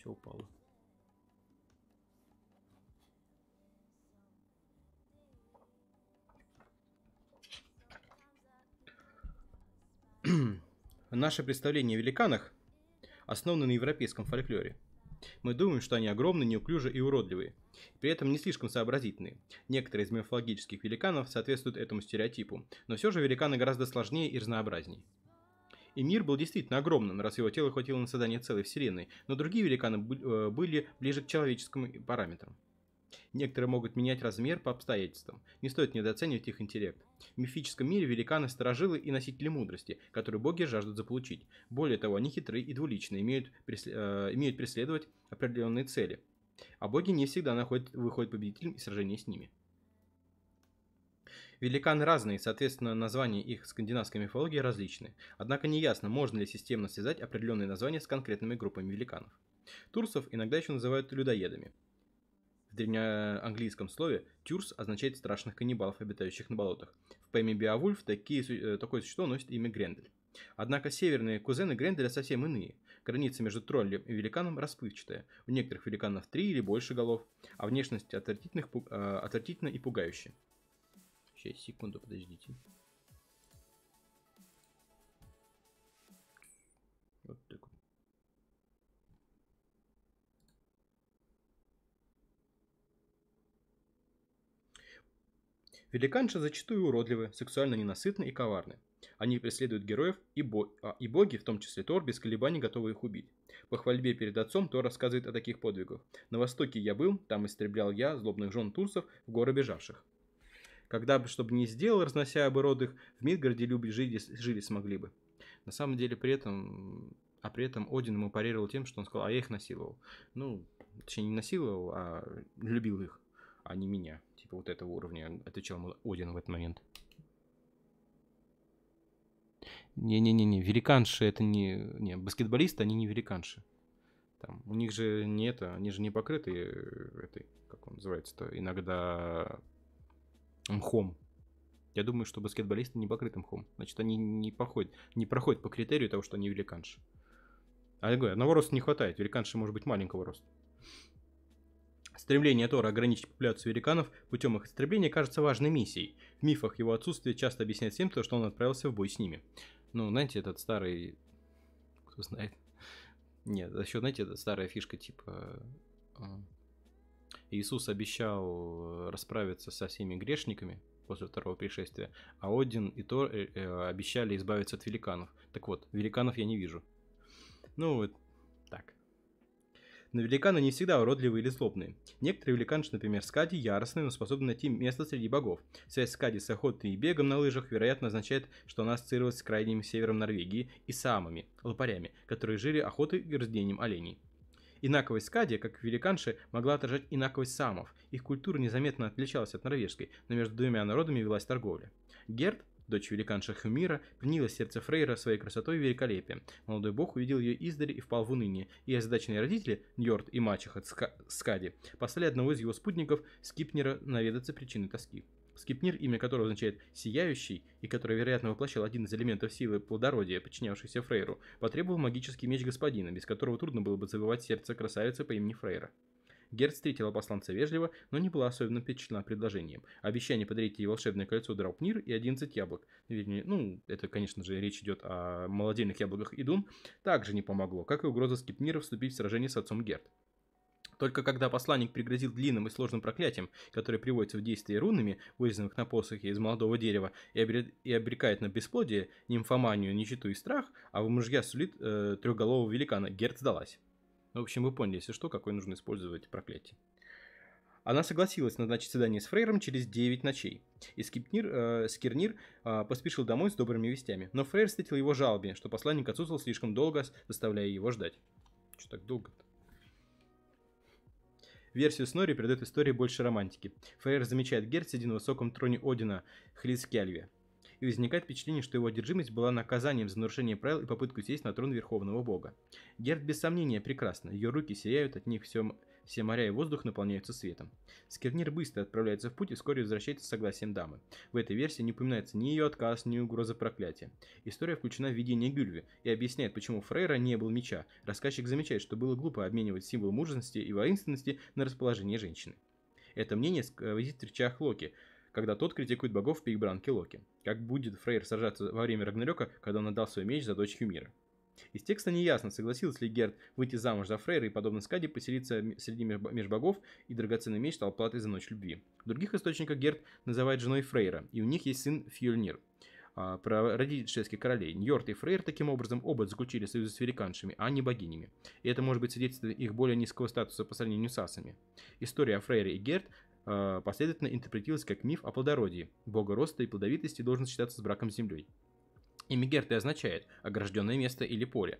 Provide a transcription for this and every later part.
все упало. Наше представление о великанах основано на европейском фольклоре. Мы думаем, что они огромны, неуклюжи и уродливые, при этом не слишком сообразительные. Некоторые из мифологических великанов соответствуют этому стереотипу, но все же великаны гораздо сложнее и разнообразнее. И мир был действительно огромным, раз его тело хватило на создание целой вселенной, но другие великаны э, были ближе к человеческим параметрам. Некоторые могут менять размер по обстоятельствам. Не стоит недооценивать их интеллект. В мифическом мире великаны – сторожилы и носители мудрости, которые боги жаждут заполучить. Более того, они хитрые и двуличные, имеют, э, имеют преследовать определенные цели. А боги не всегда находят, выходят победителем из сражения с ними. Великаны разные, соответственно, названия их скандинавской мифологии различны. Однако неясно, можно ли системно связать определенные названия с конкретными группами великанов. Турсов иногда еще называют людоедами. В древнеанглийском слове «тюрс» означает страшных каннибалов, обитающих на болотах. В поэме «Беовульф» такие, э, такое существо носит имя Грендель. Однако северные кузены Гренделя совсем иные. Граница между троллем и великаном расплывчатая. У некоторых великанов три или больше голов, а внешность отвратительных, э, и пугающая. Сейчас, секунду, подождите. Вот так вот. Великанши зачастую уродливы, сексуально ненасытны и коварны. Они преследуют героев, и, бо... а, и боги, в том числе Тор, без колебаний готовы их убить. По хвальбе перед отцом Тор рассказывает о таких подвигах. На востоке я был, там истреблял я злобных жен турсов в горы бежавших. Когда бы, чтобы не сделал, разнося бы род их, в Мидгарде люди жили, жили смогли бы. На самом деле, при этом, а при этом Один ему парировал тем, что он сказал, а я их насиловал. Ну, точнее, не насиловал, а любил их, а не меня типа вот этого уровня, отвечал ему Один в этот момент. Не-не-не-не, великанши это не... Не, баскетболисты, они не великанши. Там, у них же не это, они же не покрыты этой, как он называется-то, иногда мхом. Я думаю, что баскетболисты не покрыты мхом. Значит, они не проходят, не проходят по критерию того, что они великанши. А я говорю, одного роста не хватает. Великанши может быть маленького роста. Стремление Тора ограничить популяцию великанов путем их истребления кажется важной миссией. В мифах его отсутствие часто объясняется тем, что он отправился в бой с ними. Ну, знаете, этот старый... Кто знает? Нет, еще, знаете, это старая фишка типа... Иисус обещал расправиться со всеми грешниками после второго пришествия, а Один и Тор э, э, обещали избавиться от великанов. Так вот, великанов я не вижу. Ну, вот так. Но великаны не всегда уродливые или злобные. Некоторые великанши, например, Скади, яростные, но способны найти место среди богов. Связь Скади с охотой и бегом на лыжах, вероятно, означает, что она ассоциировалась с крайним севером Норвегии и самыми, лопарями, которые жили охотой и рождением оленей. Инаковость Скади, как великанши, могла отражать инаковость самов. Их культура незаметно отличалась от норвежской, но между двумя народами велась торговля. Герд, дочь великанша Хумира, пленила сердце Фрейра своей красотой и великолепием. Молодой бог увидел ее издали и впал в уныние, и озадаченные родители, Ньорд и мачеха Ска Скади, послали одного из его спутников, Скипнера, наведаться причины тоски. Скипнир, имя которого означает «сияющий», и который, вероятно, воплощал один из элементов силы плодородия, подчинявшийся Фрейру, потребовал магический меч господина, без которого трудно было бы завоевать сердце красавицы по имени Фрейра. Герд встретила посланца вежливо, но не была особенно впечатлена предложением. Обещание подарить ей волшебное кольцо Драупнир и 11 яблок. Ну, это, конечно же, речь идет о молодильных яблоках Идун, также не помогло, как и угроза Скипнира вступить в сражение с отцом Герд. Только когда посланник пригрозил длинным и сложным проклятием, которое приводится в действие рунами, вырезанных на посохе из молодого дерева, и, обре... и обрекает на бесплодие, нимфоманию, нищету и страх, а в мужья сулит э, трехголового великана, Герд сдалась. В общем, вы поняли, если что, какой нужно использовать проклятие. Она согласилась назначить свидание с Фрейром через 9 ночей. И Скипнир, э, Скирнир э, поспешил домой с добрыми вестями. Но Фрейр встретил его жалобе, что посланник отсутствовал слишком долго, заставляя его ждать. Что так долго-то? Версию Снори придает истории больше романтики. Фрейр замечает Герд сидя на высоком троне Одина, Хлискельве и возникает впечатление, что его одержимость была наказанием за нарушение правил и попытку сесть на трон Верховного Бога. Герд без сомнения прекрасна, ее руки сияют, от них все, Все моря и воздух наполняются светом. Скирнир быстро отправляется в путь и вскоре возвращается с согласием дамы. В этой версии не упоминается ни ее отказ, ни угроза проклятия. История включена в видение Гюльве и объясняет, почему Фрейра не был меча. Рассказчик замечает, что было глупо обменивать символ мужественности и воинственности на расположение женщины. Это мнение сквозит в речах Локи, когда тот критикует богов в пикбранке Локи. Как будет Фрейр сражаться во время Рагнарёка, когда он отдал свой меч за дочь Хюмира. Из текста не ясно, согласился ли Герд выйти замуж за Фрейра и, подобно Скаде, поселиться среди межбогов, и драгоценный меч стал платой за ночь любви. В других источниках Герд называет женой Фрейра, и у них есть сын Фьюльнир. А, про родительских королей. Ньорт и Фрейр таким образом оба заключили союз с великаншами, а не богинями. И это может быть свидетельством их более низкого статуса по сравнению с асами. История о Фрейре и Герд а, последовательно интерпретировалась как миф о плодородии. Бога роста и плодовитости должен считаться с браком с землей. Имя Герты означает огражденное место или поле.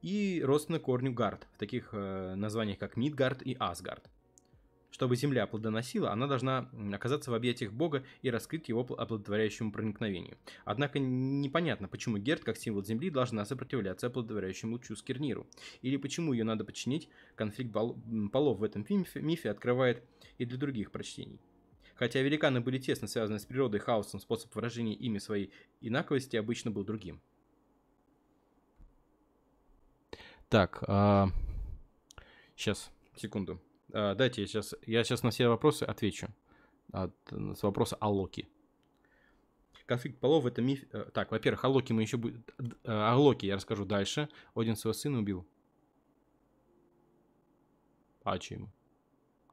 И родственно корню Гард, в таких э, названиях как Мидгард и Асгард. Чтобы земля плодоносила, она должна оказаться в объятиях Бога и раскрыть его оплодотворяющему проникновению. Однако непонятно, почему Герд, как символ земли, должна сопротивляться оплодотворяющему лучу Скирниру. Или почему ее надо подчинить. Конфликт полов в этом мифе открывает и для других прочтений. Хотя великаны были тесно связаны с природой, хаосом, способ выражения ими своей инаковости обычно был другим. Так, а... сейчас, секунду. А, дайте я сейчас, я сейчас на все вопросы отвечу. От, с вопроса о Локи. Конфликт полов это миф. Э, так, во-первых, о Локи мы еще будем. Э, о Локи я расскажу дальше. Один своего сына убил. А чем?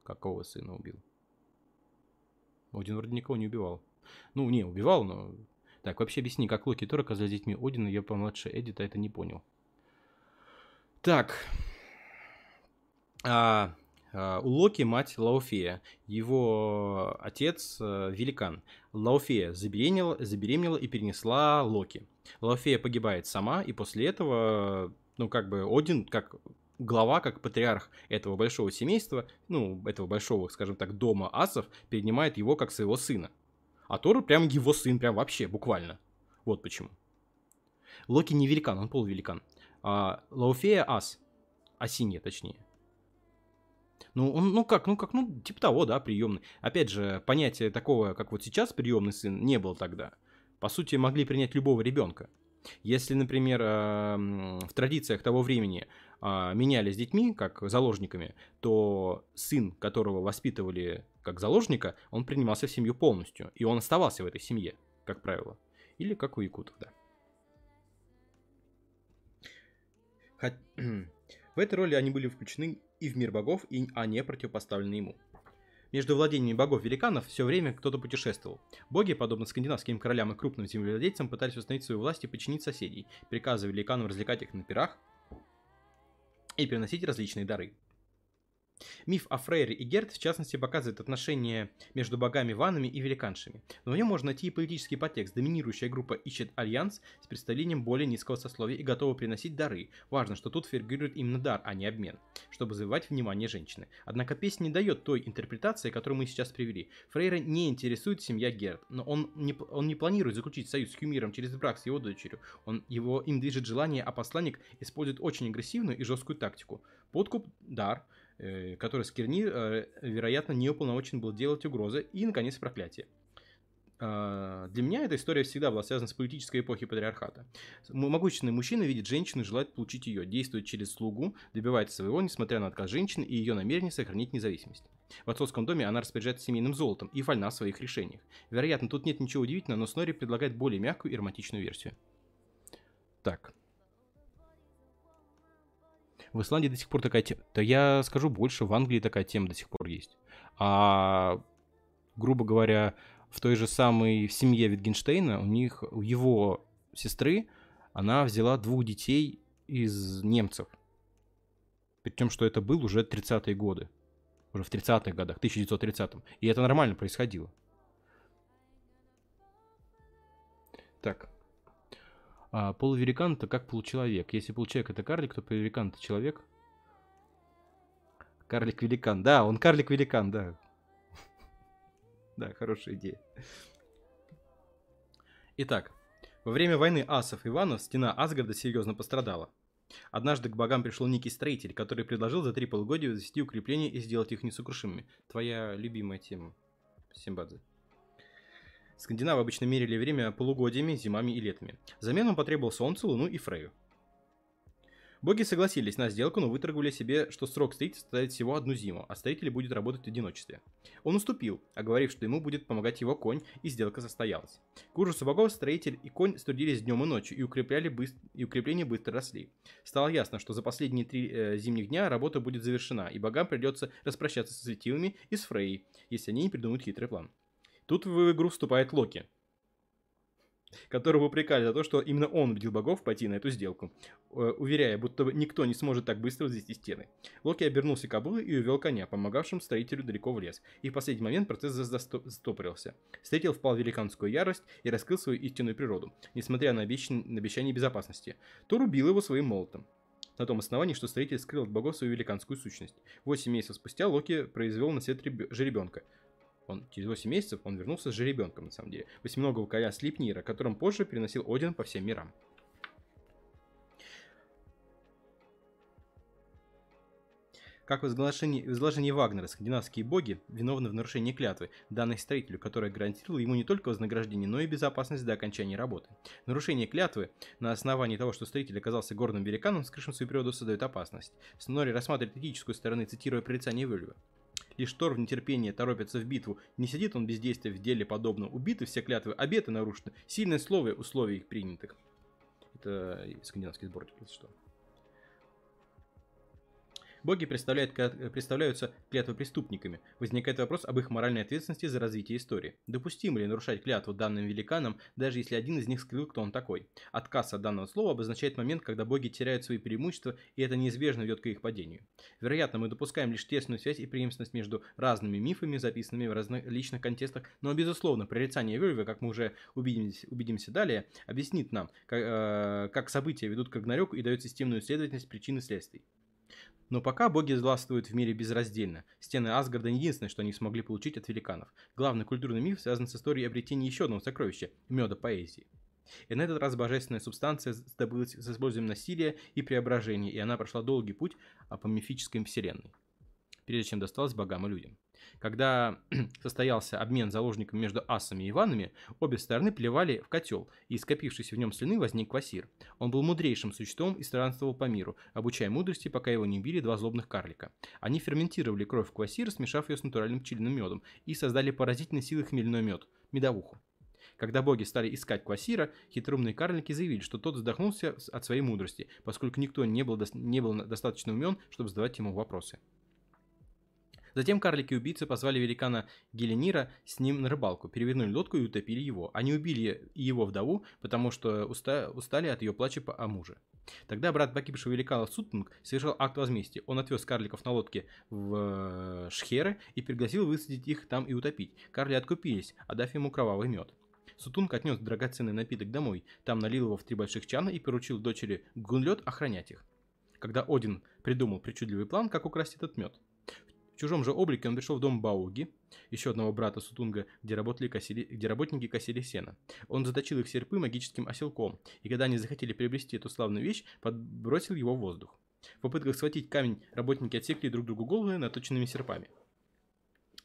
Какого сына убил? Один вроде никого не убивал. Ну, не, убивал, но... Так, вообще объясни, как Локи Тор оказались детьми Одина, я помладше Эдита это не понял. Так. А, а, у Локи мать Лауфея. Его отец э, великан. Лауфея забеременела, забеременела и перенесла Локи. Лауфея погибает сама, и после этого, ну, как бы, Один, как глава, как патриарх этого большого семейства, ну, этого большого, скажем так, дома асов, перенимает его как своего сына. А Тор прям его сын, прям вообще, буквально. Вот почему. Локи не великан, он полувеликан. А Лауфея ас. Осинья, точнее. Ну, он, ну как, ну как, ну, типа того, да, приемный. Опять же, понятие такого, как вот сейчас приемный сын, не было тогда. По сути, могли принять любого ребенка. Если, например, в традициях того времени а, менялись детьми, как заложниками, то сын, которого воспитывали как заложника, он принимался в семью полностью, и он оставался в этой семье, как правило. Или как у якутов, да. В этой роли они были включены и в мир богов, и, а не противопоставлены ему. Между владениями богов-великанов все время кто-то путешествовал. Боги, подобно скандинавским королям и крупным землевладельцам, пытались установить свою власть и подчинить соседей, приказывая великанам развлекать их на пирах и приносить различные дары. Миф о Фрейре и Герд, в частности, показывает отношения между богами ванами и великаншами. Но в нем можно найти и политический подтекст. Доминирующая группа ищет альянс с представлением более низкого сословия и готова приносить дары. Важно, что тут фигурирует именно дар, а не обмен, чтобы завоевать внимание женщины. Однако песня не дает той интерпретации, которую мы сейчас привели. Фрейра не интересует семья Герд, но он не, он не планирует заключить союз с Хюмиром через брак с его дочерью. Он, его, им движет желание, а посланник использует очень агрессивную и жесткую тактику. Подкуп, дар – который Скирни, э, вероятно, не уполномочен был делать угрозы, и, наконец, проклятие. А, для меня эта история всегда была связана с политической эпохой патриархата. Могущественный мужчина видит женщину и желает получить ее, действует через слугу, добивается своего, несмотря на отказ женщины и ее намерение сохранить независимость. В отцовском доме она распоряжается семейным золотом и вольна в своих решениях. Вероятно, тут нет ничего удивительного, но Снори предлагает более мягкую и романтичную версию. Так, в Исландии до сих пор такая тема. Да я скажу больше, в Англии такая тема до сих пор есть. А, грубо говоря, в той же самой семье Витгенштейна, у них, у его сестры, она взяла двух детей из немцев. Причем, что это был уже 30-е годы. Уже в 30-х годах, 1930-м. И это нормально происходило. Так, а полувеликан это как получеловек. Если получеловек это карлик, то полувеликан это человек. Карлик-великан. Да, он карлик-великан, да. Да, хорошая идея. Итак, во время войны асов и стена Асгарда серьезно пострадала. Однажды к богам пришел некий строитель, который предложил за три полугодия возвести укрепления и сделать их несокрушимыми. Твоя любимая тема, Симбадзе. Скандинавы обычно мерили время полугодиями, зимами и летами. Взамен он потребовал Солнце, Луну и Фрею. Боги согласились на сделку, но выторговали себе, что срок строительства составит всего одну зиму, а строитель будет работать в одиночестве. Он уступил, оговорив, что ему будет помогать его конь, и сделка состоялась. К ужасу богов строитель и конь струдились днем и ночью, и, укрепляли быстро, и укрепления быстро росли. Стало ясно, что за последние три э, зимних дня работа будет завершена, и богам придется распрощаться со светилами и с Фрей, если они не придумают хитрый план. Тут в игру вступает Локи, которого упрекали за то, что именно он убедил богов пойти на эту сделку, э, уверяя, будто никто не сможет так быстро возвести стены. Локи обернулся к Абулу и увел коня, помогавшим строителю далеко в лес, и в последний момент процесс застопорился. Строитель впал в великанскую ярость и раскрыл свою истинную природу, несмотря на, обещан... на обещание безопасности. Тор убил его своим молотом. На том основании, что строитель скрыл от богов свою великанскую сущность. Восемь месяцев спустя Локи произвел на свет реб... жеребенка, он, через 8 месяцев он вернулся с жеребенком, на самом деле. Восьминогого коня Слипнира, которым позже переносил Один по всем мирам. Как в изложении, в изложении Вагнера, скандинавские боги виновны в нарушении клятвы, данной строителю, которая гарантировала ему не только вознаграждение, но и безопасность до окончания работы. Нарушение клятвы на основании того, что строитель оказался горным великаном, скрывшим свою природу, создает опасность. Снори рассматривает этическую сторону, цитируя прорицание Вельва. Лишь Тор в нетерпении торопится в битву. Не сидит он без действия в деле подобно. Убиты все клятвы, обеты нарушены. Сильное слово условий их принятых. Это скандинавский сборник, если что. Боги представляют, представляются клятвопреступниками. Возникает вопрос об их моральной ответственности за развитие истории. Допустимо ли нарушать клятву данным великанам, даже если один из них скрыл, кто он такой? Отказ от данного слова обозначает момент, когда боги теряют свои преимущества, и это неизбежно ведет к их падению. Вероятно, мы допускаем лишь тесную связь и преемственность между разными мифами, записанными в разных личных контекстах, но, безусловно, прорицание Вельвы, как мы уже убедимся, убедимся далее, объяснит нам, как, э, как события ведут к Рагнарёку и дает системную следовательность причин и следствий. Но пока боги властвуют в мире безраздельно. Стены Асгарда не единственное, что они смогли получить от великанов. Главный культурный миф связан с историей обретения еще одного сокровища – меда поэзии. И на этот раз божественная субстанция добылась с использованием насилия и преображения, и она прошла долгий путь по мифической вселенной, прежде чем досталась богам и людям. Когда состоялся обмен заложниками между асами и иванами, обе стороны плевали в котел, и из скопившейся в нем слюны возник квасир. Он был мудрейшим существом и странствовал по миру, обучая мудрости, пока его не убили два злобных карлика. Они ферментировали кровь квасира, смешав ее с натуральным пчелиным медом, и создали поразительной силы хмельной мед – медовуху. Когда боги стали искать Квасира, хитроумные карлики заявили, что тот задохнулся от своей мудрости, поскольку никто не был, до... не был достаточно умен, чтобы задавать ему вопросы. Затем карлики-убийцы позвали великана Геленира с ним на рыбалку, перевернули лодку и утопили его. Они убили его вдову, потому что уста устали от ее плача о муже. Тогда брат погибшего великана Сутунг совершил акт возмездия. Он отвез карликов на лодке в э, Шхеры и пригласил высадить их там и утопить. Карли откупились, отдав ему кровавый мед. Сутунг отнес драгоценный напиток домой, там налил его в три больших чана и поручил дочери Гунлет охранять их. Когда Один придумал причудливый план, как украсть этот мед. В чужом же облике он пришел в дом Бауги, еще одного брата Сутунга, где, работали, косили, где работники косили сено. Он заточил их серпы магическим оселком, и когда они захотели приобрести эту славную вещь, подбросил его в воздух. В попытках схватить камень работники отсекли друг другу головы наточенными серпами.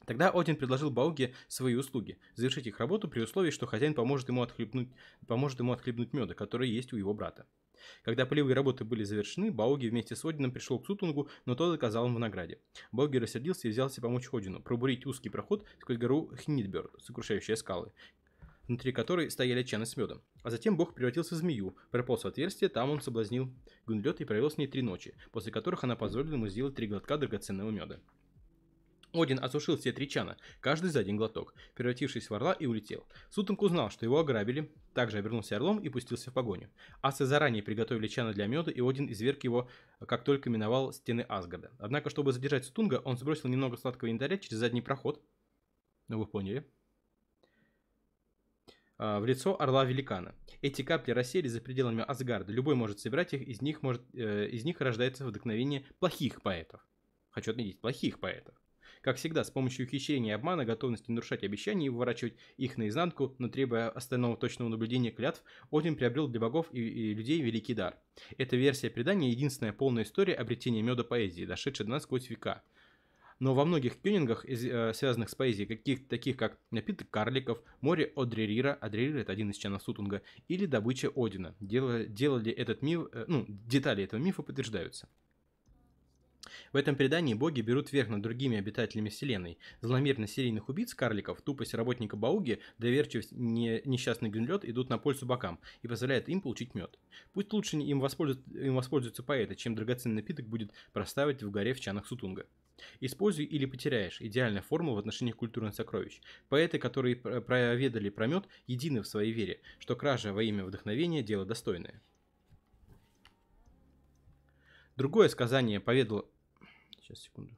Тогда Один предложил Бауге свои услуги, завершить их работу при условии, что хозяин поможет ему отхлебнуть, поможет ему отхлебнуть меда, который есть у его брата. Когда полевые работы были завершены, Бауги вместе с Одином пришел к Сутунгу, но тот отказал им в награде. Бауги рассердился и взялся помочь Одину, пробурить узкий проход сквозь гору Хнидберг, сокрушающие скалы, внутри которой стояли чаны с медом. А затем бог превратился в змею, прополз в отверстие, там он соблазнил Гунлет и провел с ней три ночи, после которых она позволила ему сделать три глотка драгоценного меда. Один осушил все три чана, каждый за один глоток, превратившись в орла и улетел. Сутанг узнал, что его ограбили, также обернулся орлом и пустился в погоню. Асы заранее приготовили чана для меда, и Один изверг его, как только миновал стены Асгарда. Однако, чтобы задержать Сутунга, он сбросил немного сладкого янтаря через задний проход. Ну, вы поняли а, в лицо орла-великана. Эти капли рассели за пределами Асгарда. Любой может собирать их, из них, может, э, из них рождается вдохновение плохих поэтов. Хочу отметить, плохих поэтов Как всегда, с помощью ухищрения и обмана, готовности нарушать обещания и выворачивать их наизнанку, но требуя остального точного наблюдения клятв, Один приобрел для богов и, и людей великий дар. Эта версия предания единственная полная история обретения меда поэзии, дошедшая до нас сквозь века. Но во многих кюнингах, э, связанных с поэзией, каких, таких как напиток карликов, море Одрерира, Одрерир это один из членов Сутунга, или добыча Одина, делали, делали этот миф, э, ну, детали этого мифа подтверждаются. В этом предании боги берут верх над другими обитателями Вселенной. Злонамеренность серийных убийц карликов, тупость работника Бауги, доверчивость не, несчастный гринлет идут на пользу бокам и позволяют им получить мед. Пусть лучше им, воспользуются, им воспользуются поэты, чем драгоценный напиток будет проставить в горе в чанах Сутунга. Используй или потеряешь. Идеальная формула в отношении культурных сокровищ. Поэты, которые проведали про мед, едины в своей вере, что кража во имя вдохновения – дело достойное. Другое сказание поведало... Сейчас, секунду.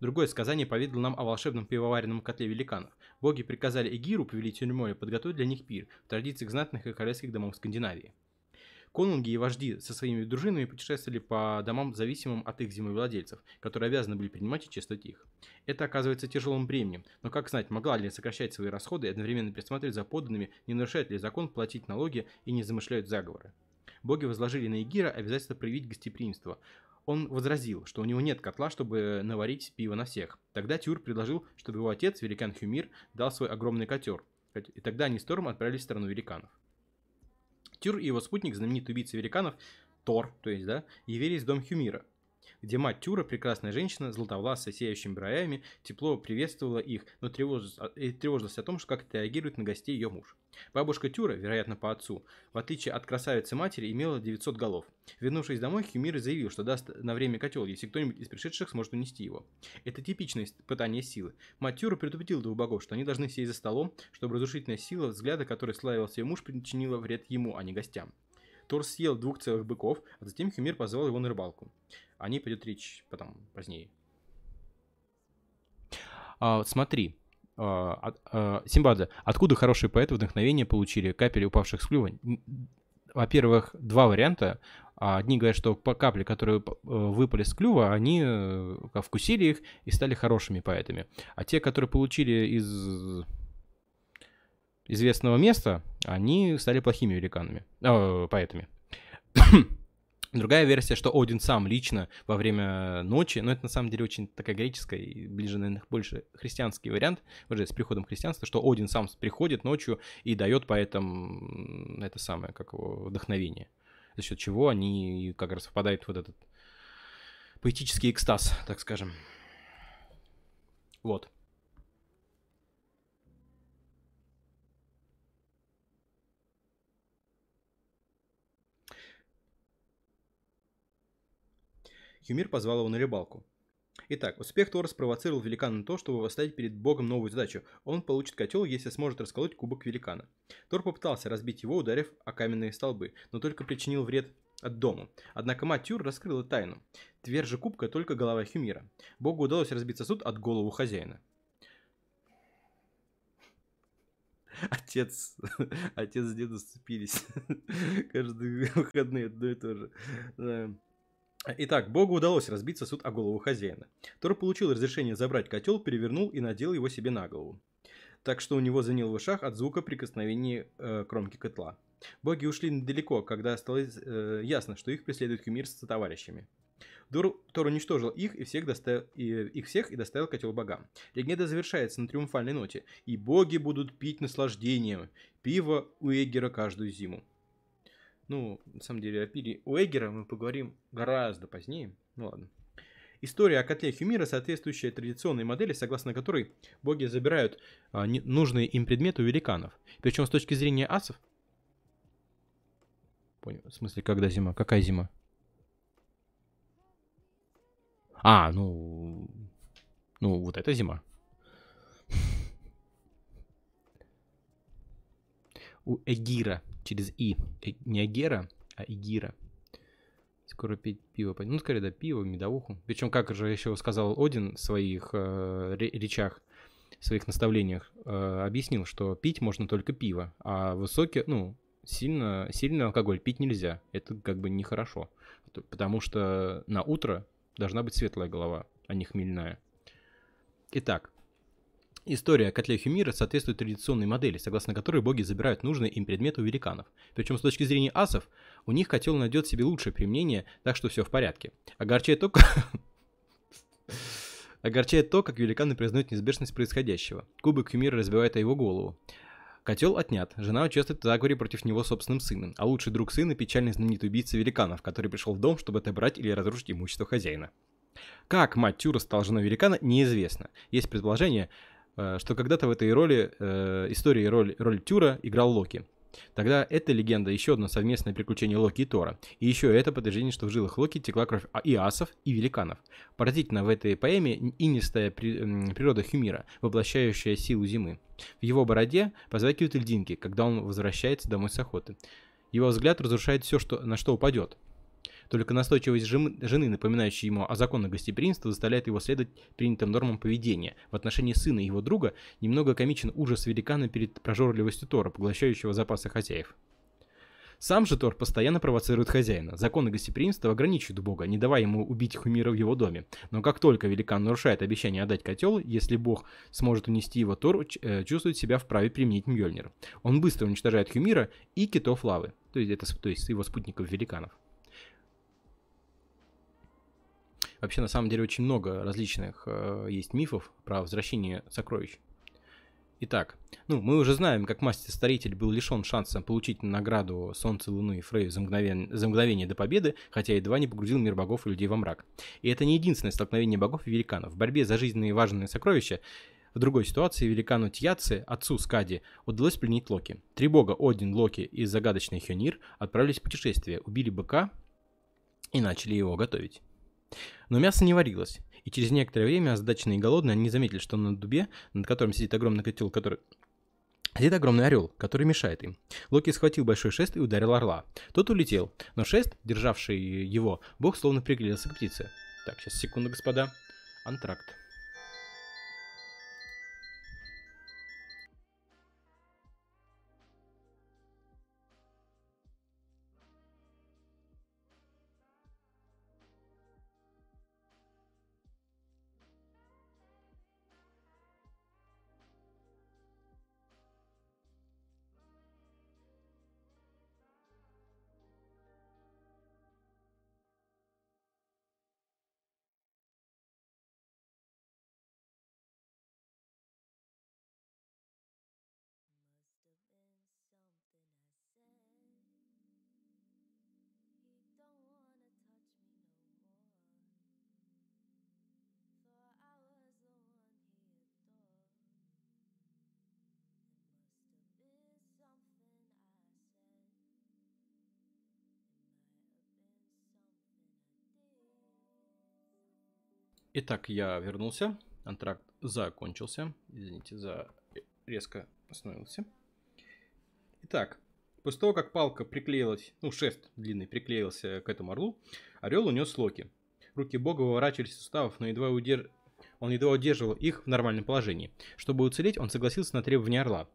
Другое сказание поведало нам о волшебном пивоваренном котле великанов. Боги приказали Эгиру, повелителю моря, подготовить для них пир в традициях знатных и королевских домов Скандинавии. Конунги и вожди со своими дружинами путешествовали по домам, зависимым от их землевладельцев, которые обязаны были принимать и чествовать их. Это оказывается тяжелым бременем, но как знать, могла ли сокращать свои расходы и одновременно присматривать за подданными, не нарушает ли закон платить налоги и не замышляют заговоры. Боги возложили на Егира обязательство проявить гостеприимство, он возразил, что у него нет котла, чтобы наварить пиво на всех. Тогда Тюр предложил, чтобы его отец, великан Хюмир, дал свой огромный котер. И тогда они с Тором отправились в страну великанов. Тюр и его спутник, знаменитый убийца великанов, Тор, то есть, да, явились в дом Хюмира – где мать Тюра, прекрасная женщина, золотовласая, сияющими бровями, тепло приветствовала их, но тревожилась, тревожилась о том, что как реагирует на гостей ее муж. Бабушка Тюра, вероятно по отцу, в отличие от красавицы матери, имела 900 голов. Вернувшись домой, Хюмир заявил, что даст на время котел, если кто-нибудь из пришедших сможет унести его. Это типичное испытание силы. Мать Тюра предупредила двух богов, что они должны сесть за столом, чтобы разрушительная сила взгляда, который славился ее муж, причинила вред ему, а не гостям. Тор съел двух целых быков, а затем Хюмир позвал его на рыбалку. О ней пойдет речь потом, позднее. А, смотри, Симбадзе, откуда хорошие поэты вдохновение получили капели упавших с клюва? Во-первых, два варианта. Одни говорят, что капли, которые э, выпали с клюва, они э, вкусили их и стали хорошими поэтами. А те, которые получили из известного места, они стали плохими великанами, э, поэтами. Другая версия, что Один сам лично во время ночи, но это на самом деле очень такая греческая и ближе, наверное, больше христианский вариант, уже с приходом христианства, что Один сам приходит ночью и дает поэтам это самое, как его, вдохновение, за счет чего они как раз впадают в вот этот поэтический экстаз, так скажем. Вот. Хюмир позвал его на рыбалку. Итак, успех Тора спровоцировал великана на то, чтобы поставить перед богом новую задачу. Он получит котел, если сможет расколоть кубок великана. Тор попытался разбить его, ударив о каменные столбы, но только причинил вред от дома. Однако мать Тюр раскрыла тайну. Тверь же кубка только голова Хюмира. Богу удалось разбить сосуд от голову хозяина. Отец, отец с дедом сцепились. Каждые выходные одно и то же. Итак, Богу удалось разбить сосуд о голову хозяина. Тор получил разрешение забрать котел, перевернул и надел его себе на голову. Так что у него звенел в ушах от звука прикосновения э, кромки котла. Боги ушли недалеко, когда стало э, ясно, что их преследует Хюмир с товарищами. Дор, Тор уничтожил их и всех, доставил, и, их всех и доставил котел богам. Легенда завершается на триумфальной ноте. И боги будут пить наслаждением. Пиво у Эгера каждую зиму. Ну, на самом деле, о пире Уэггера мы поговорим гораздо позднее. Ну ладно. История о котле Хюмира, соответствующая традиционной модели, согласно которой боги забирают а, не, нужные им предметы у великанов. Причем с точки зрения асов... Понял. В смысле, когда зима? Какая зима? А, ну... Ну, вот эта зима. У Эгира через И. Э, не Агера, а Игира. Скоро пить пиво. Ну, скорее, да, пиво, медовуху. Причем, как же еще сказал Один в своих э, речах, в своих наставлениях, э, объяснил, что пить можно только пиво, а высокий, ну, сильно, сильный алкоголь пить нельзя. Это как бы нехорошо. Потому что на утро должна быть светлая голова, а не хмельная. Итак, История о котле Хюмира соответствует традиционной модели, согласно которой боги забирают нужные им предметы у великанов. Причем с точки зрения асов, у них котел найдет себе лучшее применение, так что все в порядке. Огорчает то, Огорчает то, как великаны признают неизбежность происходящего. Кубок Хюмира разбивает о его голову. Котел отнят. Жена участвует в заговоре против него собственным сыном, а лучший друг сына – печальный знаменитый убийца великанов, который пришел в дом, чтобы отобрать или разрушить имущество хозяина. Как мать Тюра стала женой великана, неизвестно. Есть предположение, что когда-то в этой роли, э, истории роль, роль Тюра играл Локи. Тогда эта легенда еще одно совместное приключение Локи и Тора. И еще это подтверждение, что в жилах Локи текла кровь и асов, и великанов. Поразительно в этой поэме инистая при, природа Хюмира, воплощающая силу зимы. В его бороде позвякивают льдинки, когда он возвращается домой с охоты. Его взгляд разрушает все, что, на что упадет. Только настойчивость жены, напоминающей ему о законах гостеприимства, заставляет его следовать принятым нормам поведения. В отношении сына и его друга немного комичен ужас великана перед прожорливостью Тора, поглощающего запасы хозяев. Сам же Тор постоянно провоцирует хозяина. Законы гостеприимства ограничивают Бога, не давая ему убить Хумира в его доме. Но как только великан нарушает обещание отдать котел, если Бог сможет унести его, Тор э, чувствует себя вправе применить Мьёльнир. Он быстро уничтожает Хумира и китов лавы, то есть, это, то есть его спутников Вообще, на самом деле, очень много различных э, есть мифов про возвращение сокровищ. Итак, ну, мы уже знаем, как мастер-старитель был лишен шанса получить награду Солнца, Луны и Фрейю за мгновение, за мгновение до победы, хотя едва не погрузил мир богов и людей во мрак. И это не единственное столкновение богов и великанов. В борьбе за жизненные важные сокровища в другой ситуации великану Тьяце, отцу Скади, удалось пленить Локи. Три бога, Один, Локи и загадочный Хёнир, отправились в путешествие, убили быка и начали его готовить. Но мясо не варилось, и через некоторое время, озадаченные и голодные, они заметили, что на дубе, над которым сидит огромный котел, который Сидит огромный орел, который мешает им. Локи схватил большой шест и ударил орла. Тот улетел, но шест, державший его, бог словно приклеился к птице. Так, сейчас секунду, господа. Антракт. Итак, я вернулся. Антракт закончился. Извините за резко остановился. Итак, после того, как палка приклеилась, ну, шест длинный приклеился к этому орлу, орел унес Локи. Руки бога выворачивались из суставов, но едва удерж... он едва удерживал их в нормальном положении. Чтобы уцелеть, он согласился на требования орла.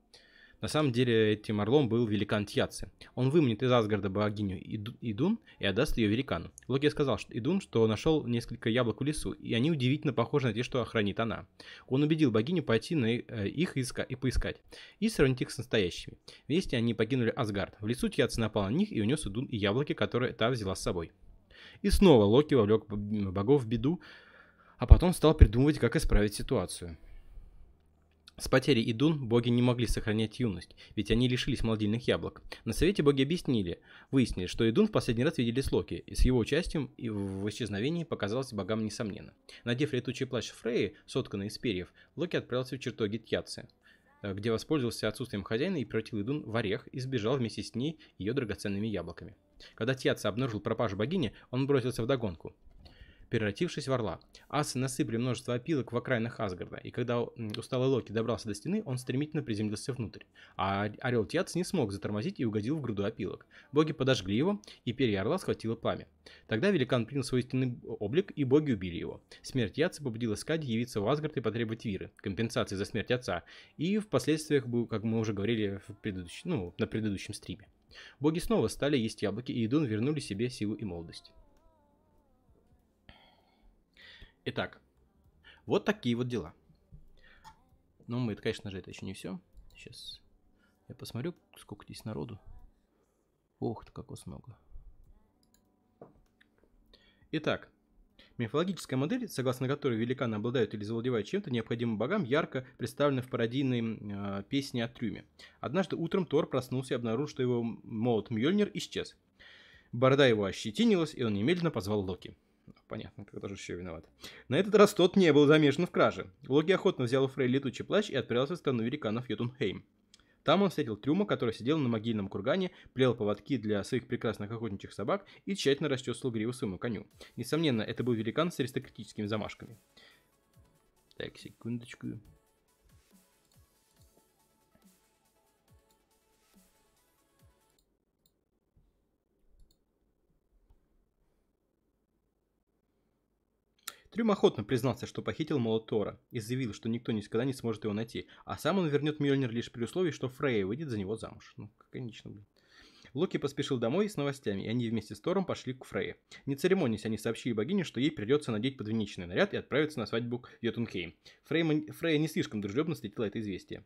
На самом деле этим орлом был великан Тьяци. Он выманит из Асгарда богиню Идун и отдаст ее великану. Локи сказал что Идун, что нашел несколько яблок в лесу, и они удивительно похожи на те, что охранит она. Он убедил богиню пойти на э, их и поискать, и сравнить их с настоящими. Вместе они покинули Асгард. В лесу Тьяци напал на них и унес Идун и яблоки, которые та взяла с собой. И снова Локи вовлек богов в беду, а потом стал придумывать, как исправить ситуацию. С потерей Идун боги не могли сохранять юность, ведь они лишились молодильных яблок. На совете боги объяснили, выяснили, что Идун в последний раз видели с Локи, и с его участием и в исчезновении показалось богам несомненно. Надев летучий плащ Фреи, сотканный из перьев, Локи отправился в чертоги Тьяцы, э, где воспользовался отсутствием хозяина и превратил Идун в орех и сбежал вместе с ней ее драгоценными яблоками. Когда Тьяца обнаружил пропажу богини, он бросился в догонку превратившись в орла. Асы насыпали множество опилок в окраинах Асгарда, и когда усталый Локи добрался до стены, он стремительно приземлился внутрь. А орел Тьяц не смог затормозить и угодил в груду опилок. Боги подожгли его, и перья орла схватило пламя. Тогда великан принял свой истинный облик, и боги убили его. Смерть Яца побудила Скади явиться в Асгард и потребовать Виры, компенсации за смерть отца, и впоследствии, как мы уже говорили в предыдущем, ну, на предыдущем стриме. Боги снова стали есть яблоки, и Идун вернули себе силу и молодость. Итак, вот такие вот дела. Ну, мы, конечно же, это еще не все. Сейчас я посмотрю, сколько здесь народу. Ох ты, как вас много. Итак, Мифологическая модель, согласно которой великаны обладают или завладевают чем-то необходимым богам, ярко представлена в пародийной э, песне о Трюме. Однажды утром Тор проснулся и обнаружил, что его молот Мьёльнир исчез. Борода его ощетинилась, и он немедленно позвал Локи. Понятно, кто же еще виноват. На этот раз тот не был замешан в краже. Локи охотно взял у Фрей летучий плащ и отправился в страну великанов Йотунхейм. Там он встретил Трюма, который сидел на могильном кургане, плел поводки для своих прекрасных охотничьих собак и тщательно расчесывал гриву своему коню. Несомненно, это был великан с аристократическими замашками. Так, секундочку. Трюм охотно признался, что похитил молот Тора, и заявил, что никто никогда не сможет его найти, а сам он вернет Мьёльнир лишь при условии, что Фрейя выйдет за него замуж. Ну, конечно, блин. Локи поспешил домой с новостями, и они вместе с Тором пошли к Фрейе. Не церемонясь, они сообщили богине, что ей придется надеть подвенечный наряд и отправиться на свадьбу Йотунхейм. Фрейя, Фрейя не слишком дружелюбно встретила это известие.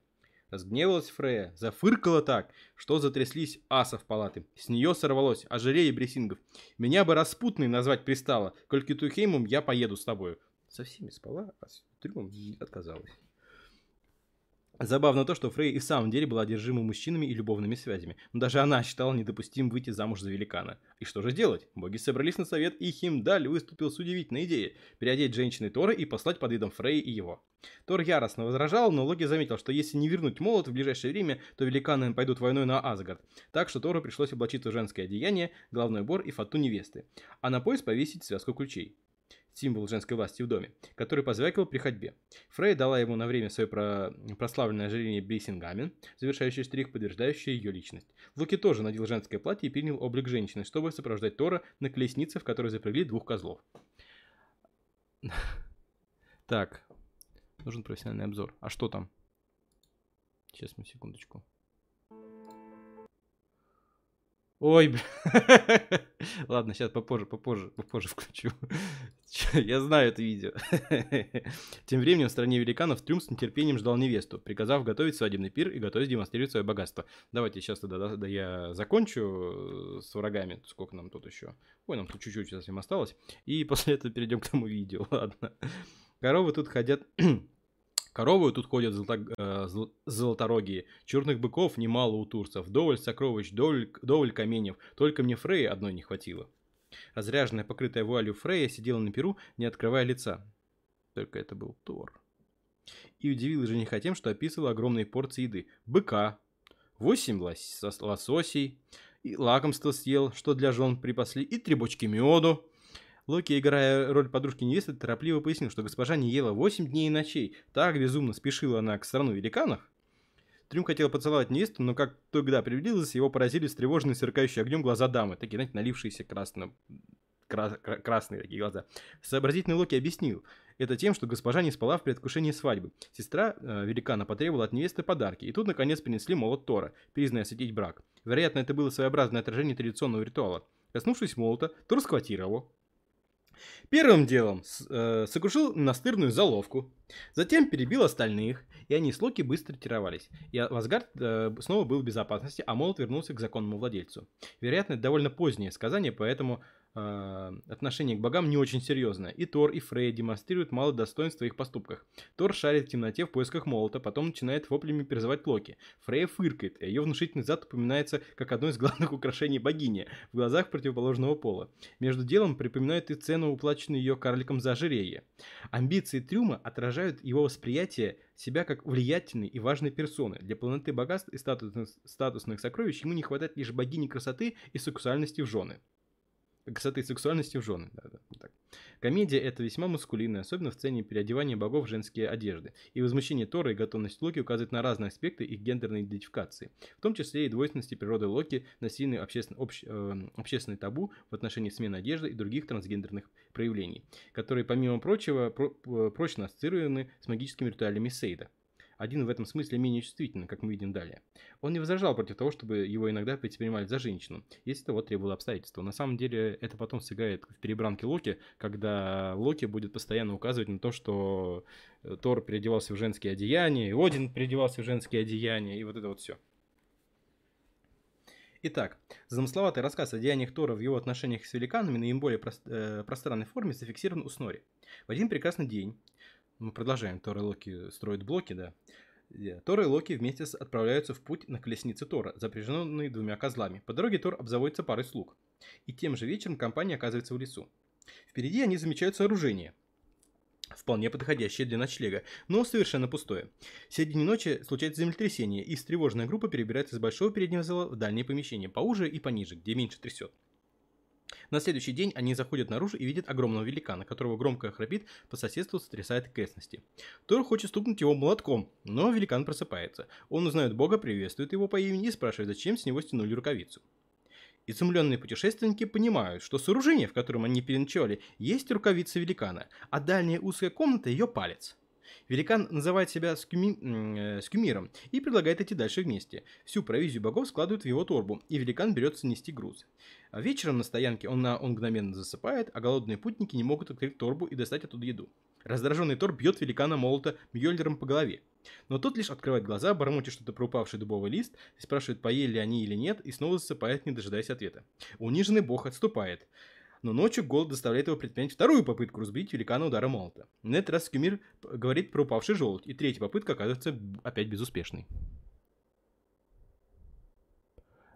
Разгневалась Фрея, зафыркала так, что затряслись асов палаты. С нее сорвалось ожерелье бресингов. Меня бы распутный назвать пристало, коль к Тухеймум я поеду с тобою. Со всеми спала, а с трюмом отказалась. Забавно то, что Фрей и в самом деле была одержима мужчинами и любовными связями, но даже она считала недопустимым выйти замуж за великана. И что же делать? Боги собрались на совет, и Химдаль выступил с удивительной идеей – переодеть женщины Тора и послать под видом Фрей и его. Тор яростно возражал, но Логи заметил, что если не вернуть молот в ближайшее время, то великаны пойдут войной на Асгард. Так что Тору пришлось облачиться в женское одеяние, головной убор и фату невесты, а на пояс повесить связку ключей символ женской власти в доме, который позвякивал при ходьбе. Фрей дала ему на время свое про... прославленное ожерелье Брейсингамен, завершающий штрих, подтверждающий ее личность. Луки тоже надел женское платье и принял облик женщины, чтобы сопровождать Тора на колеснице, в которой запрягли двух козлов. Так, нужен профессиональный обзор. А что там? Сейчас, мы секундочку. Ой, бля. Ладно, сейчас попозже, попозже, попозже включу. Я знаю это видео. Тем временем в стране великанов Трюм с нетерпением ждал невесту, приказав готовить свадебный пир и готовить демонстрировать свое богатство. Давайте сейчас тогда да, да, я закончу э, с врагами. Сколько нам тут еще? Ой, нам тут чуть-чуть совсем осталось. И после этого перейдем к тому видео. Ладно. Коровы тут ходят Коровы тут ходят золото, э, золоторогие. Черных быков немало у турцев. Доволь сокровищ, доволь, доволь каменев. Только мне Фреи одной не хватило. Разряженная, покрытая вуалью Фрея сидела на перу, не открывая лица. Только это был Тор. И удивил жениха тем, что описывал огромные порции еды. Быка, восемь лос лососей, и лакомство съел, что для жен припасли, и три бочки меду. Локи, играя роль подружки невесты, торопливо пояснил, что госпожа не ела 8 дней и ночей. Так безумно спешила она к страну великанов. Трюм хотел поцеловать невесту, но как тогда приблизилась, его поразили встревоженные, сверкающие огнем глаза дамы, такие, знаете, налившиеся красным, кра- красные такие глаза. Сообразительный Локи объяснил это тем, что госпожа не спала в предвкушении свадьбы. Сестра э, великана потребовала от невесты подарки, и тут наконец принесли молот Тора, признанный осветить брак. Вероятно, это было своеобразное отражение традиционного ритуала. Коснувшись молота, Тор схватил его, Первым делом э, сокрушил настырную заловку, затем перебил остальных, и они с Локи быстро ретировались. И Асгард э, снова был в безопасности, а молот вернулся к законному владельцу. Вероятно, это довольно позднее сказание, поэтому э, отношение к богам не очень серьезное. И Тор, и Фрей демонстрируют мало достоинства в их поступках. Тор шарит в темноте в поисках молота, потом начинает воплями призывать Локи. Фрейя фыркает, и ее внушительный зад упоминается как одно из главных украшений богини в глазах противоположного пола. Между делом припоминает и цену, уплаченную ее карликом за ожерелье. Амбиции Трюма отражают его восприятие себя как влиятельной и важной персоны. Для полноты богатств и статусных, статусных сокровищ ему не хватает лишь богини красоты и сексуальности в жены красоты и сексуальности в жены. Да, да, так. Комедия это весьма маскулинная, особенно в сцене переодевания богов в женские одежды. И возмущение Тора и готовность Локи указывают на разные аспекты их гендерной идентификации, в том числе и двойственности природы Локи, насильный обществен, общ, э, общественный табу в отношении смены одежды и других трансгендерных проявлений, которые, помимо прочего, про, э, прочно ассоциированы с магическими ритуалями Сейда. Один в этом смысле менее чувствительный, как мы видим далее. Он не возражал против того, чтобы его иногда предпринимали за женщину, если того требовало обстоятельства. На самом деле это потом сыграет в перебранке Локи, когда Локи будет постоянно указывать на то, что э, Тор переодевался в женские одеяния, и Один переодевался в женские одеяния, и вот это вот все. Итак, замысловатый рассказ о деяниях Тора в его отношениях с великанами на наиболее прост, э, пространной форме зафиксирован у Снори. В один прекрасный день, мы продолжаем, Тор и Локи строят блоки, да, Тор и Локи вместе отправляются в путь на колеснице Тора, запряженной двумя козлами. По дороге Тор обзаводится парой слуг. И тем же вечером компания оказывается в лесу. Впереди они замечают сооружение, вполне подходящее для ночлега, но совершенно пустое. В середине ночи случается землетрясение, и встревоженная группа перебирается из большого переднего зала в дальние помещения, поуже и пониже, где меньше трясет. На следующий день они заходят наружу и видят огромного великана, которого громко храпит, по соседству сотрясает окрестности. Тор хочет стукнуть его молотком, но великан просыпается. Он узнает бога, приветствует его по имени и спрашивает, зачем с него стянули рукавицу. Изумленные путешественники понимают, что сооружение, в котором они переночевали, есть рукавица великана, а дальняя узкая комната ее палец. Великан называет себя скюми... э, скюмиром и предлагает идти дальше вместе. Всю провизию богов складывают в его торбу, и великан берется нести груз. А вечером на стоянке он, на... он мгновенно засыпает, а голодные путники не могут открыть торбу и достать оттуда еду. Раздраженный Тор бьет великана молота Мьёльдером по голове. Но тот лишь открывает глаза, бормочет что-то про упавший дубовый лист, спрашивает, поели они или нет, и снова засыпает, не дожидаясь ответа. Униженный бог отступает. Но ночью голод заставляет его предпринять вторую попытку разбить великана удара молота. На этот раз Скюмир говорит про упавший желудь, и третья попытка оказывается опять безуспешной.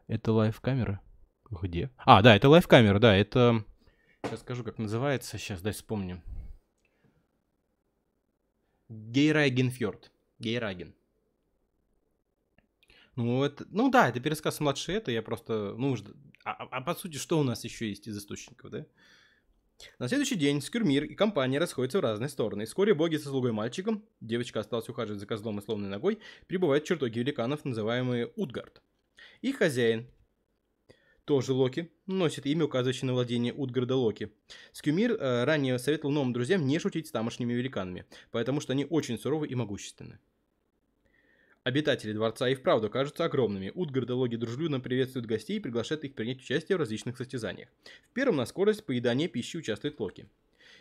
Это live-камера? Где? А, да, это live-камера, да, это... Сейчас скажу, как называется, сейчас, дай вспомню. Гейрангерфьорд. Гейрангер. Ну, это, ну да, это пересказ младше это, я просто, ну, а, а, а по сути, что у нас еще есть из источников, да? На следующий день Скрюмир и компания расходятся в разные стороны. И вскоре боги со слугой мальчиком, девочка осталась ухаживать за козлом со сломанной ногой, прибывают в чертоги великанов, называемые Утгард. Их хозяин, тоже Локи, носит имя, указывающее на владение Утгарда Локи. Скюмир э, ранее советовал новым друзьям не шутить с тамошними великанами, потому что они очень суровы и могущественны. Обитатели дворца и вправду кажутся огромными. Утгардологи дружелюбно приветствуют гостей и приглашают их принять участие в различных состязаниях. В первом на скорость поедания пищи участвует Локи.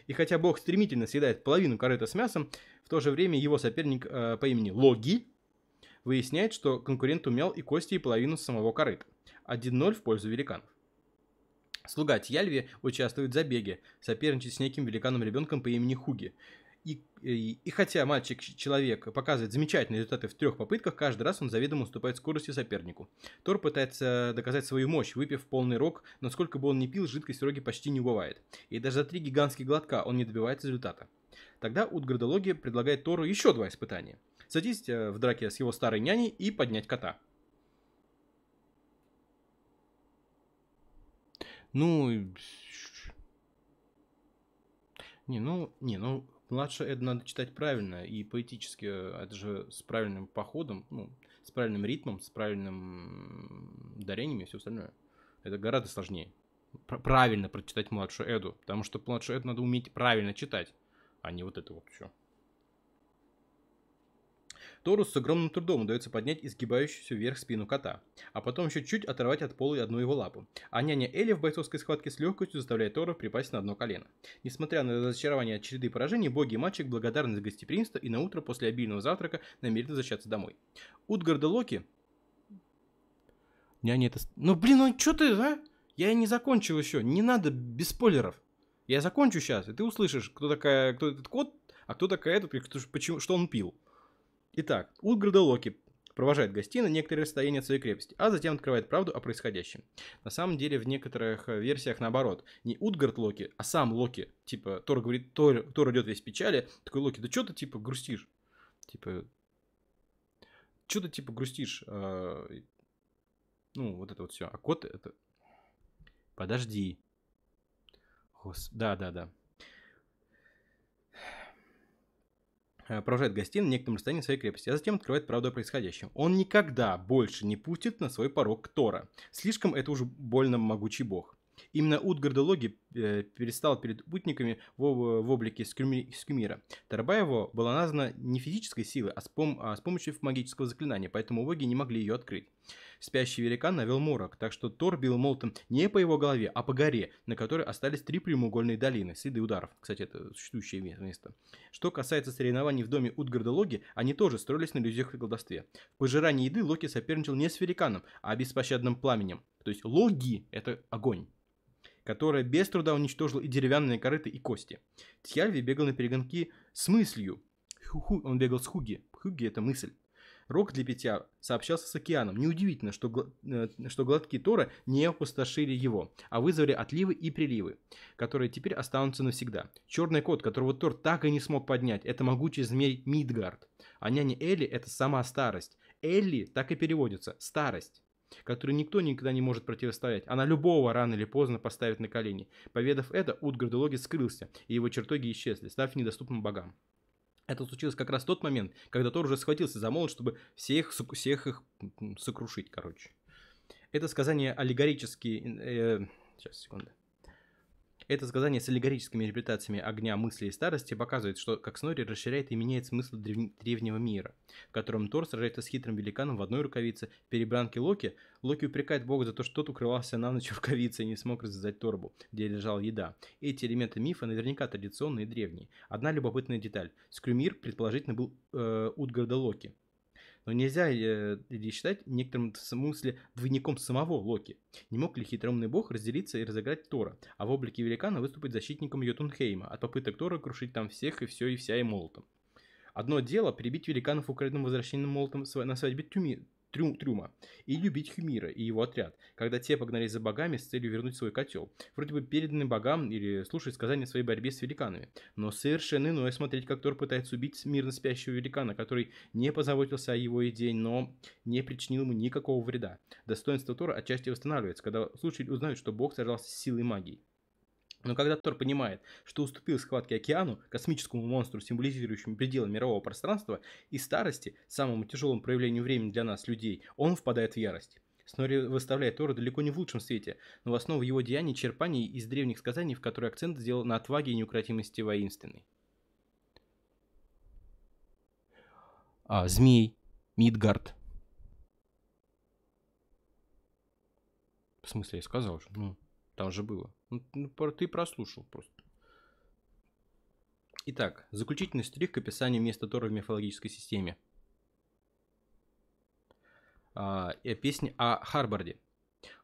И хотя бог стремительно съедает половину корыта с мясом, в то же время его соперник э, по имени Логи выясняет, что конкурент умел и кости, и половину самого корыта. 1-0 в пользу великанов. Слуга Тьяльви участвует в забеге, соперничает с неким великаном-ребенком по имени Хуги. И, и, и хотя мальчик-человек показывает замечательные результаты в трех попытках, каждый раз он заведомо уступает скорости сопернику. Тор пытается доказать свою мощь, выпив полный рог, но сколько бы он ни пил, жидкость в роге почти не убывает. И даже за три гигантских глотка он не добивается результата. Тогда Утгардология предлагает Тору еще два испытания. Садись э, в драке с его старой няней и поднять кота. Ну, не, ну, не, ну, Младше это надо читать правильно и поэтически. Э, это же с правильным походом, ну, с правильным ритмом, с правильным дарениями и все остальное. Это гораздо сложнее. Правильно прочитать младшую Эду. Потому что младшую Эду надо уметь правильно читать, а не вот это вот все. Тору с огромным трудом удается поднять изгибающуюся вверх спину кота, а потом еще чуть оторвать от пола одну его лапу. А няня Элли в бойцовской схватке с легкостью заставляет Тора припасть на одно колено. Несмотря на разочарование от череды поражений, боги и мальчик благодарны за гостеприимство и на утро после обильного завтрака намерены возвращаться домой. Утгарда Локи... Няня это... Ну блин, ну что ты, а? Я не закончил еще, не надо без спойлеров. Я закончу сейчас, и ты услышишь, кто такая, кто этот кот, а кто такая этот, почему, что он пил. Итак, Утгарда Локи провожает гостей на некоторое расстояние от своей крепости, а затем открывает правду о происходящем. На самом деле, в некоторых э, версиях наоборот. Не Утгард Локи, а сам Локи. Типа, Тор говорит, Тор, Тор идет весь в печали. Такой Локи, да что ты, типа, грустишь? Типа, что ты, типа, грустишь? А, ну, вот это вот все. А кот это... Подожди. Гос... Да, да, да. Провожает гостей на некотором расстоянии своей крепости, а затем открывает правду о происходящем. Он никогда больше не пустит на свой порог Тора. Слишком это уже больно могучий бог. Именно Утгарда Логи э, перестал перед путниками в, облике Скюмира. Тороба его была названа не физической силой, а с, а помощью магического заклинания, поэтому боги не могли ее открыть. Спящий великан навел морок, так что Тор бил молотом не по его голове, а по горе, на которой остались три прямоугольные долины, следы ударов. Кстати, это существующее место. Что касается соревнований в доме Утгарда Логи, они тоже строились на иллюзиях и колдовстве. В пожирании еды Локи соперничал не с великаном, а беспощадным пламенем. То есть Логи – это огонь которая без труда уничтожила и деревянные корыты, и кости. Тьяльви бегал на перегонки с мыслью. Ху-ху, он бегал с Хуги. Хуги – это мысль. Рок для питья сообщался с океаном. Неудивительно, что, гл... Э, что глотки Тора не опустошили его, а вызвали отливы и приливы, которые теперь останутся навсегда. Черный кот, которого Тор так и не смог поднять, это могучий змей Мидгард. А няня Элли – это сама старость. Элли так и переводится – старость которой никто никогда не может противостоять. Она любого рано или поздно поставит на колени. Поведав это, Утгард Логис скрылся, и его чертоги исчезли, став недоступным богам. Это случилось как раз в тот момент, когда Тор уже схватился за молот, чтобы всех, всех их сокрушить, короче. Это сказание аллегорически... Э, сейчас, секунду. Это сказание с аллегорическими интерпретациями огня, мысли и старости показывает, что как Снори расширяет и меняет смысл древ... древнего мира, в котором Тор сражается с хитрым великаном в одной рукавице. В перебранке Локи Локи упрекает Бога за то, что тот укрывался на ночь рукавицей и не смог развязать торбу, где лежала еда. Эти элементы мифа наверняка традиционные и древние. Одна любопытная деталь. Скрюмир, предположительно, был э, Утгарда Локи. Но нельзя э, ли считать некоторым смысле двойником самого Локи? Не мог ли хитроумный бог разделиться и разыграть Тора, а в облике великана выступить защитником Йотунхейма от попыток Тора крушить там всех и все и вся и молотом? Одно дело прибить великанов украденным возвращением молотом на свадьбе Тюми, Трю, Трюма и любить Хюмира и его отряд, когда те погнались за богами с целью вернуть свой котел. Вроде бы переданный богам или слушать сказания о своей борьбе с великанами. Но совершенно иное смотреть, как Тор пытается убить мирно спящего великана, который не позаботился о его идее, но не причинил ему никакого вреда. Достоинство Тора отчасти восстанавливается, когда слушатели узнают, что бог сражался с силой магии. Но когда Тор понимает, что уступил схватке океану, космическому монстру, символизирующему пределы мирового пространства, и старости, самому тяжелому проявлению времени для нас, людей, он впадает в ярость. Снори выставляет Тора далеко не в лучшем свете, но в основу его деяний черпаний из древних сказаний, в которые акцент сделал на отваге и неукротимости воинственной. А, змей, Мидгард. В смысле, я сказал же, ну... Там же было. Ну, ты прослушал просто. Итак, заключительный штрих к описанию места Тора в мифологической системе. А, песня о Харбарде.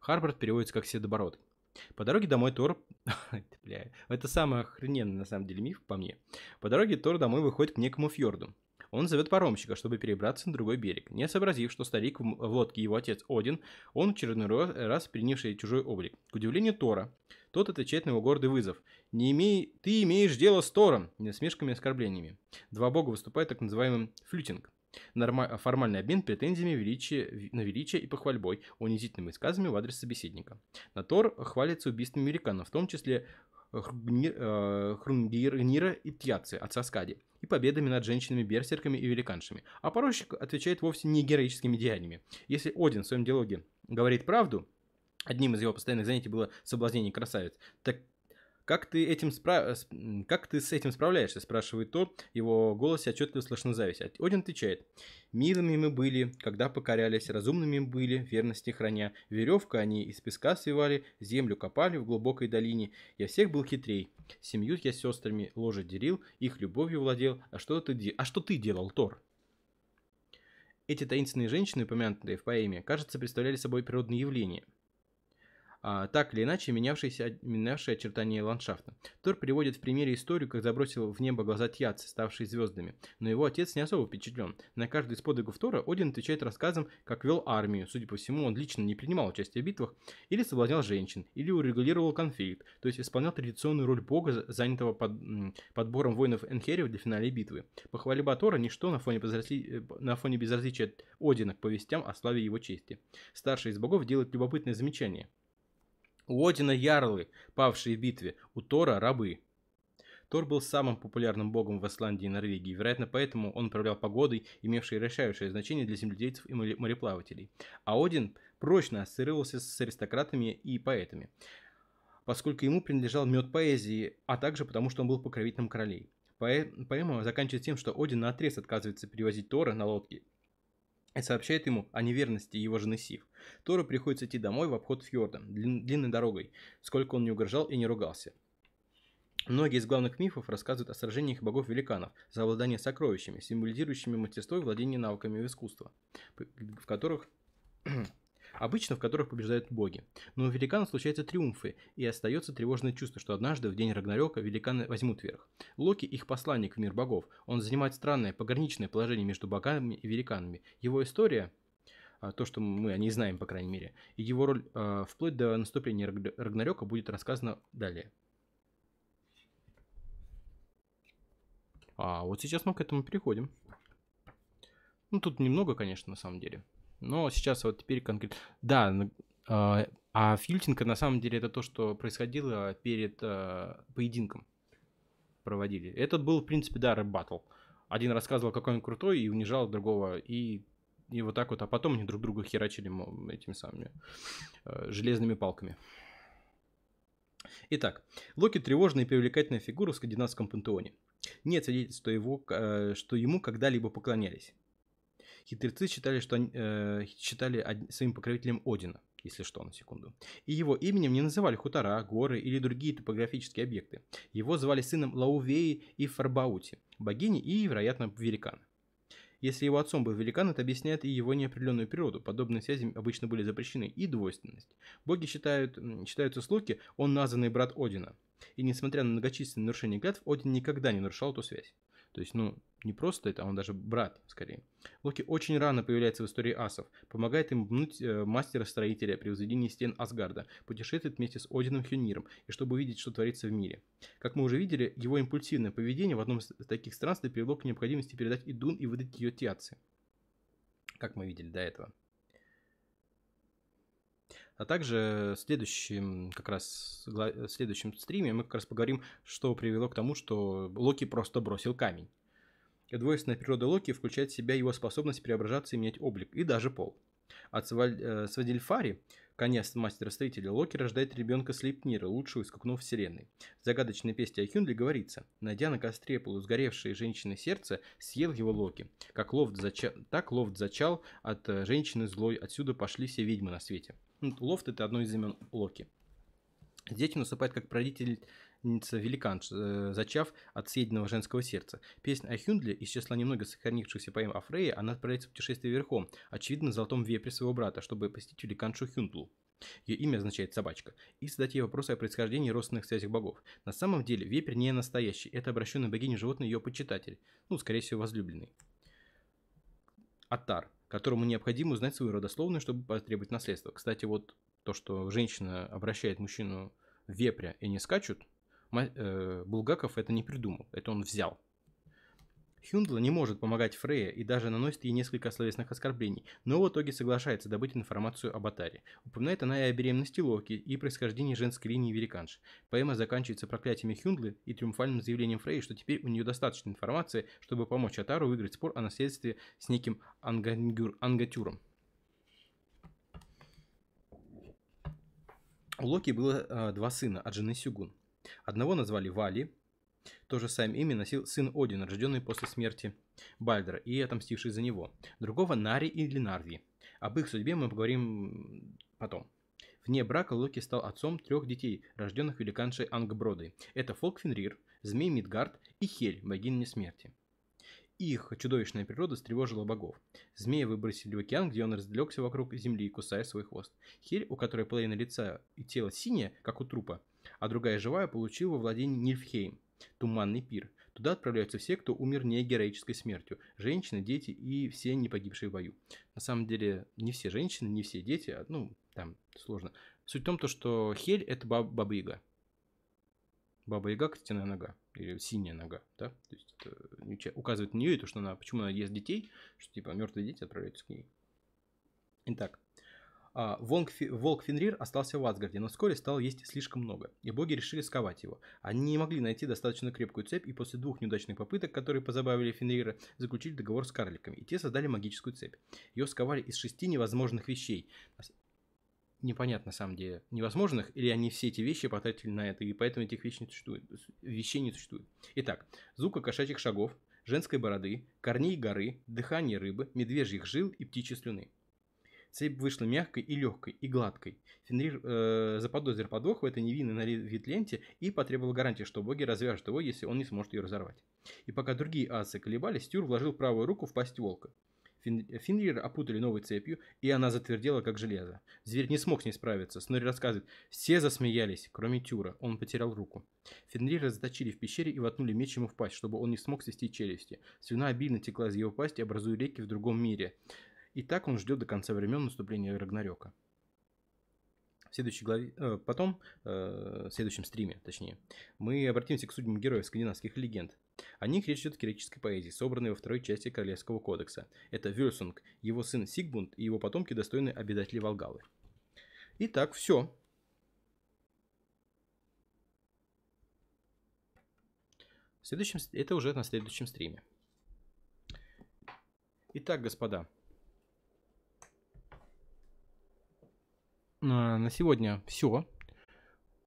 Харбард переводится как Седобород. По дороге домой Тор... Это самый охрененный на самом деле миф по мне. По дороге Тор домой выходит к некому фьорду. Он зовет паромщика, чтобы перебраться на другой берег. Не сообразив, что старик в лодке его отец Один, он очередной раз принявший чужой облик. К удивлению Тора, тот отвечает на его гордый вызов. «Не имей... Ты имеешь дело с Тором!» Насмешками и оскорблениями. Два бога выступают так называемым флютинг. Норма... Формальный обмен претензиями величие... на величие и похвальбой, унизительными сказами в адрес собеседника. На Тор хвалится убийством американцев, в том числе Хрунгирнира и Тьяцы, отца Скади, и победами над женщинами-берсерками и великаншами. А порощик отвечает вовсе не героическими деяниями. Если Один в своем диалоге говорит правду, одним из его постоянных занятий было соблазнение красавиц, так как ты, этим спра... как ты с этим справляешься?» – спрашивает то, его голосе отчетливо слышно зависть. Один отвечает. «Милыми мы были, когда покорялись, разумными были, верности храня. Веревка они из песка свивали, землю копали в глубокой долине. Я всех был хитрей. Семью я с сестрами ложе делил, их любовью владел. А что ты, де... а что ты делал, Тор?» Эти таинственные женщины, упомянутые в поэме, кажется, представляли собой природные явления – так или иначе менявшиеся, менявшие очертания ландшафта. Тор приводит в примере историю, как забросил в небо глаза Тьяцы, ставшие звездами. Но его отец не особо впечатлен. На каждый из подвигов Тора Один отвечает рассказом, как вел армию. Судя по всему, он лично не принимал участие в битвах, или соблазнял женщин, или урегулировал конфликт, то есть исполнял традиционную роль бога, занятого под, подбором воинов Энхериев для финальной битвы. Похвалиба Тора – ничто на фоне. Э, на фоне безразличия Одина к повестям о славе его чести. Старший из богов делает любопытное замечание – у Одина ярлы, павшие в битве, у Тора рабы. Тор был самым популярным богом в Исландии и Норвегии, вероятно, поэтому он управлял погодой, имевшей решающее значение для земледельцев и мореплавателей. А Один прочно ассоциировался с аристократами и поэтами. поскольку ему принадлежал мед поэзии, а также потому, что он был покровителем королей. Поэма заканчивается тем, что Один на отрез отказывается перевозить Тора на лодке и сообщает ему о неверности его жены Сив. Тору приходится идти домой в обход фьорда, длинной дорогой, сколько он не угрожал и не ругался. Многие из главных мифов рассказывают о сражениях богов-великанов за обладание сокровищами, символизирующими мастерство и владение навыками искусства, в которых обычно в которых побеждают боги. Но у великанов случаются триумфы, и остается тревожное чувство, что однажды в день Рагнарёка великаны возьмут верх. Локи их посланник в мир богов. Он занимает странное пограничное положение между богами и великанами. Его история а, то, что мы о ней знаем, по крайней мере, и его роль э, вплоть до наступления Рагнарёка будет рассказана далее. А вот сейчас мы к этому переходим. Ну, тут немного, конечно, на самом деле. Но сейчас вот теперь конкретно... Да, э, а фильтинг на самом деле это то, что происходило перед э, поединком. Проводили. Этот был, в принципе, да, рэп-баттл. Один рассказывал, какой он крутой, и унижал другого, и, и вот так вот. А потом они друг друга херачили этими самыми э, железными палками. Итак, Локи тревожная и привлекательная фигура в скандинавском пантеоне. Нет свидетельств, что, его, э, что ему когда-либо поклонялись. Хитрецы считали, что э, считали своим покровителем Одина, если что, на секунду. И его именем не называли хутора, горы или другие топографические объекты. Его звали сыном Лаувеи и Фарбаути, богини и, вероятно, великана. Если его отцом был великан, это объясняет и его неопределенную природу. Подобные связи обычно были запрещены. И двойственность. Боги считают, считаются с Локи, он названный брат Одина. И несмотря на многочисленные нарушения клятв, Один никогда не нарушал эту связь. То есть, ну, не просто это, а он даже брат, скорее. Локи очень рано появляется в истории асов, помогает им мнуть э, мастера-строителя при возведении стен Асгарда, путешествует вместе с Одином Хюниром, и чтобы увидеть, что творится в мире. Как мы уже видели, его импульсивное поведение в одном из таких странствий привело к необходимости передать Идун и выдать ее Тиации. Как мы видели до этого. А также в следующем, как раз, в следующем стриме мы как раз поговорим, что привело к тому, что Локи просто бросил камень. Двойственная природа Локи включает в себя его способность преображаться и менять облик, и даже пол. От э, Свадильфари, конец мастера-строителя, Локи рождает ребенка Слейпнира, лучшего из скакунов вселенной. В загадочной песне о Хюндле говорится, найдя на костре полусгоревшее женщины сердце, съел его Локи. Как Лофт зачал, так Лофт зачал от э, женщины злой, отсюда пошли все ведьмы на свете. Лофт это одно из имен Локи. Здесь он как правитель великан, э, зачав от съеденного женского сердца. Песня о Хюндле из числа немного сохранившихся поэм о Фрейе, она отправляется в путешествие верхом, очевидно, на золотом вепре своего брата, чтобы посетить великаншу Хюндлу. Ее имя означает «собачка», и задать ей вопросы о происхождении родственных связях богов. На самом деле, вепрь не настоящий, это обращенный богине животное ее почитатель, ну, скорее всего, возлюбленный. Атар, которому необходимо узнать свою родословную, чтобы потребовать наследство. Кстати, вот то, что женщина обращает мужчину вепря и не скачут, Булгаков это не придумал, это он взял. Хюндла не может помогать Фрейе и даже наносит ей несколько словесных оскорблений, но в итоге соглашается добыть информацию об Атаре. Упоминает она и о беременности Локи, и происхождении женской линии великанш. Поэма заканчивается проклятиями Хюндлы и триумфальным заявлением Фрейи, что теперь у нее достаточно информации, чтобы помочь Атару выиграть спор о наследстве с неким Ангангюр, Ангатюром. У Локи было э, два сына от жены Сюгун. Одного назвали Вали, то же самое имя носил сын Один, рожденный после смерти Бальдера и отомстивший за него. Другого Нари или Нарви. Об их судьбе мы поговорим потом. Вне брака Локи стал отцом трех детей, рожденных великаншей Ангбродой. Это Фолкфенрир, Змей Мидгард и Хель, богиня смерти. Их чудовищная природа встревожила богов. Змея выбросили в океан, где он разлегся вокруг земли, кусая свой хвост. Хель, у которой половина лица и тело синее, как у трупа, а другая живая получила во владение Нильфхейм, туманный пир. Туда отправляются все, кто умер не героической смертью. Женщины, дети и все не погибшие в бою. На самом деле, не все женщины, не все дети, а, ну, там сложно. Суть в том, то, что Хель – это баб Баба Яга. Баба Яга – костяная нога, или синяя нога, да? То есть это указывает на нее и то, что она, почему она ест детей, что типа мертвые дети отправляются к ней. Итак, волк, волк Фенрир остался в Асгарде, но вскоре стал есть слишком много, и боги решили сковать его. Они не могли найти достаточно крепкую цепь, и после двух неудачных попыток, которые позабавили Фенрира, заключили договор с карликами, и те создали магическую цепь. Ее сковали из шести невозможных вещей. непонятно на самом деле, невозможных, или они все эти вещи потратили на это, и поэтому этих вещей не существует. Вещей не существует. Итак, звука кошачьих шагов, женской бороды, корней горы, дыхание рыбы, медвежьих жил и птичьей слюны. Цепь вышла мягкой и легкой, и гладкой. Фенрир э, заподозрил подвох в этой невинной на вид ленте и потребовал гарантии, что боги развяжут его, если он не сможет ее разорвать. И пока другие асы колебались, Тюр вложил правую руку в пасть волка. Фенрир опутали новой цепью, и она затвердела, как железо. Зверь не смог с ней справиться. Снори рассказывает, все засмеялись, кроме Тюра. Он потерял руку. Фенрира заточили в пещере и воткнули меч ему в пасть, чтобы он не смог свести челюсти. Слюна обильно текла из его пасти, образуя реки в другом мире. И так он ждет до конца времен наступления Рагнарёка. В следующей главе, э, потом, э, в следующем стриме, точнее, мы обратимся к судьбам героев скандинавских легенд. О них речь идет в греческой поэзии, собранной во второй части Королевского кодекса. Это Вюрсунг, его сын Сигбунд и его потомки достойны обитатели Волгалы. Итак, все. Следующем, это уже на следующем стриме. Итак, господа, на сегодня все.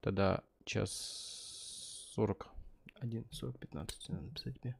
Тогда час 40. 1, 40, 15. Надо написать тебе.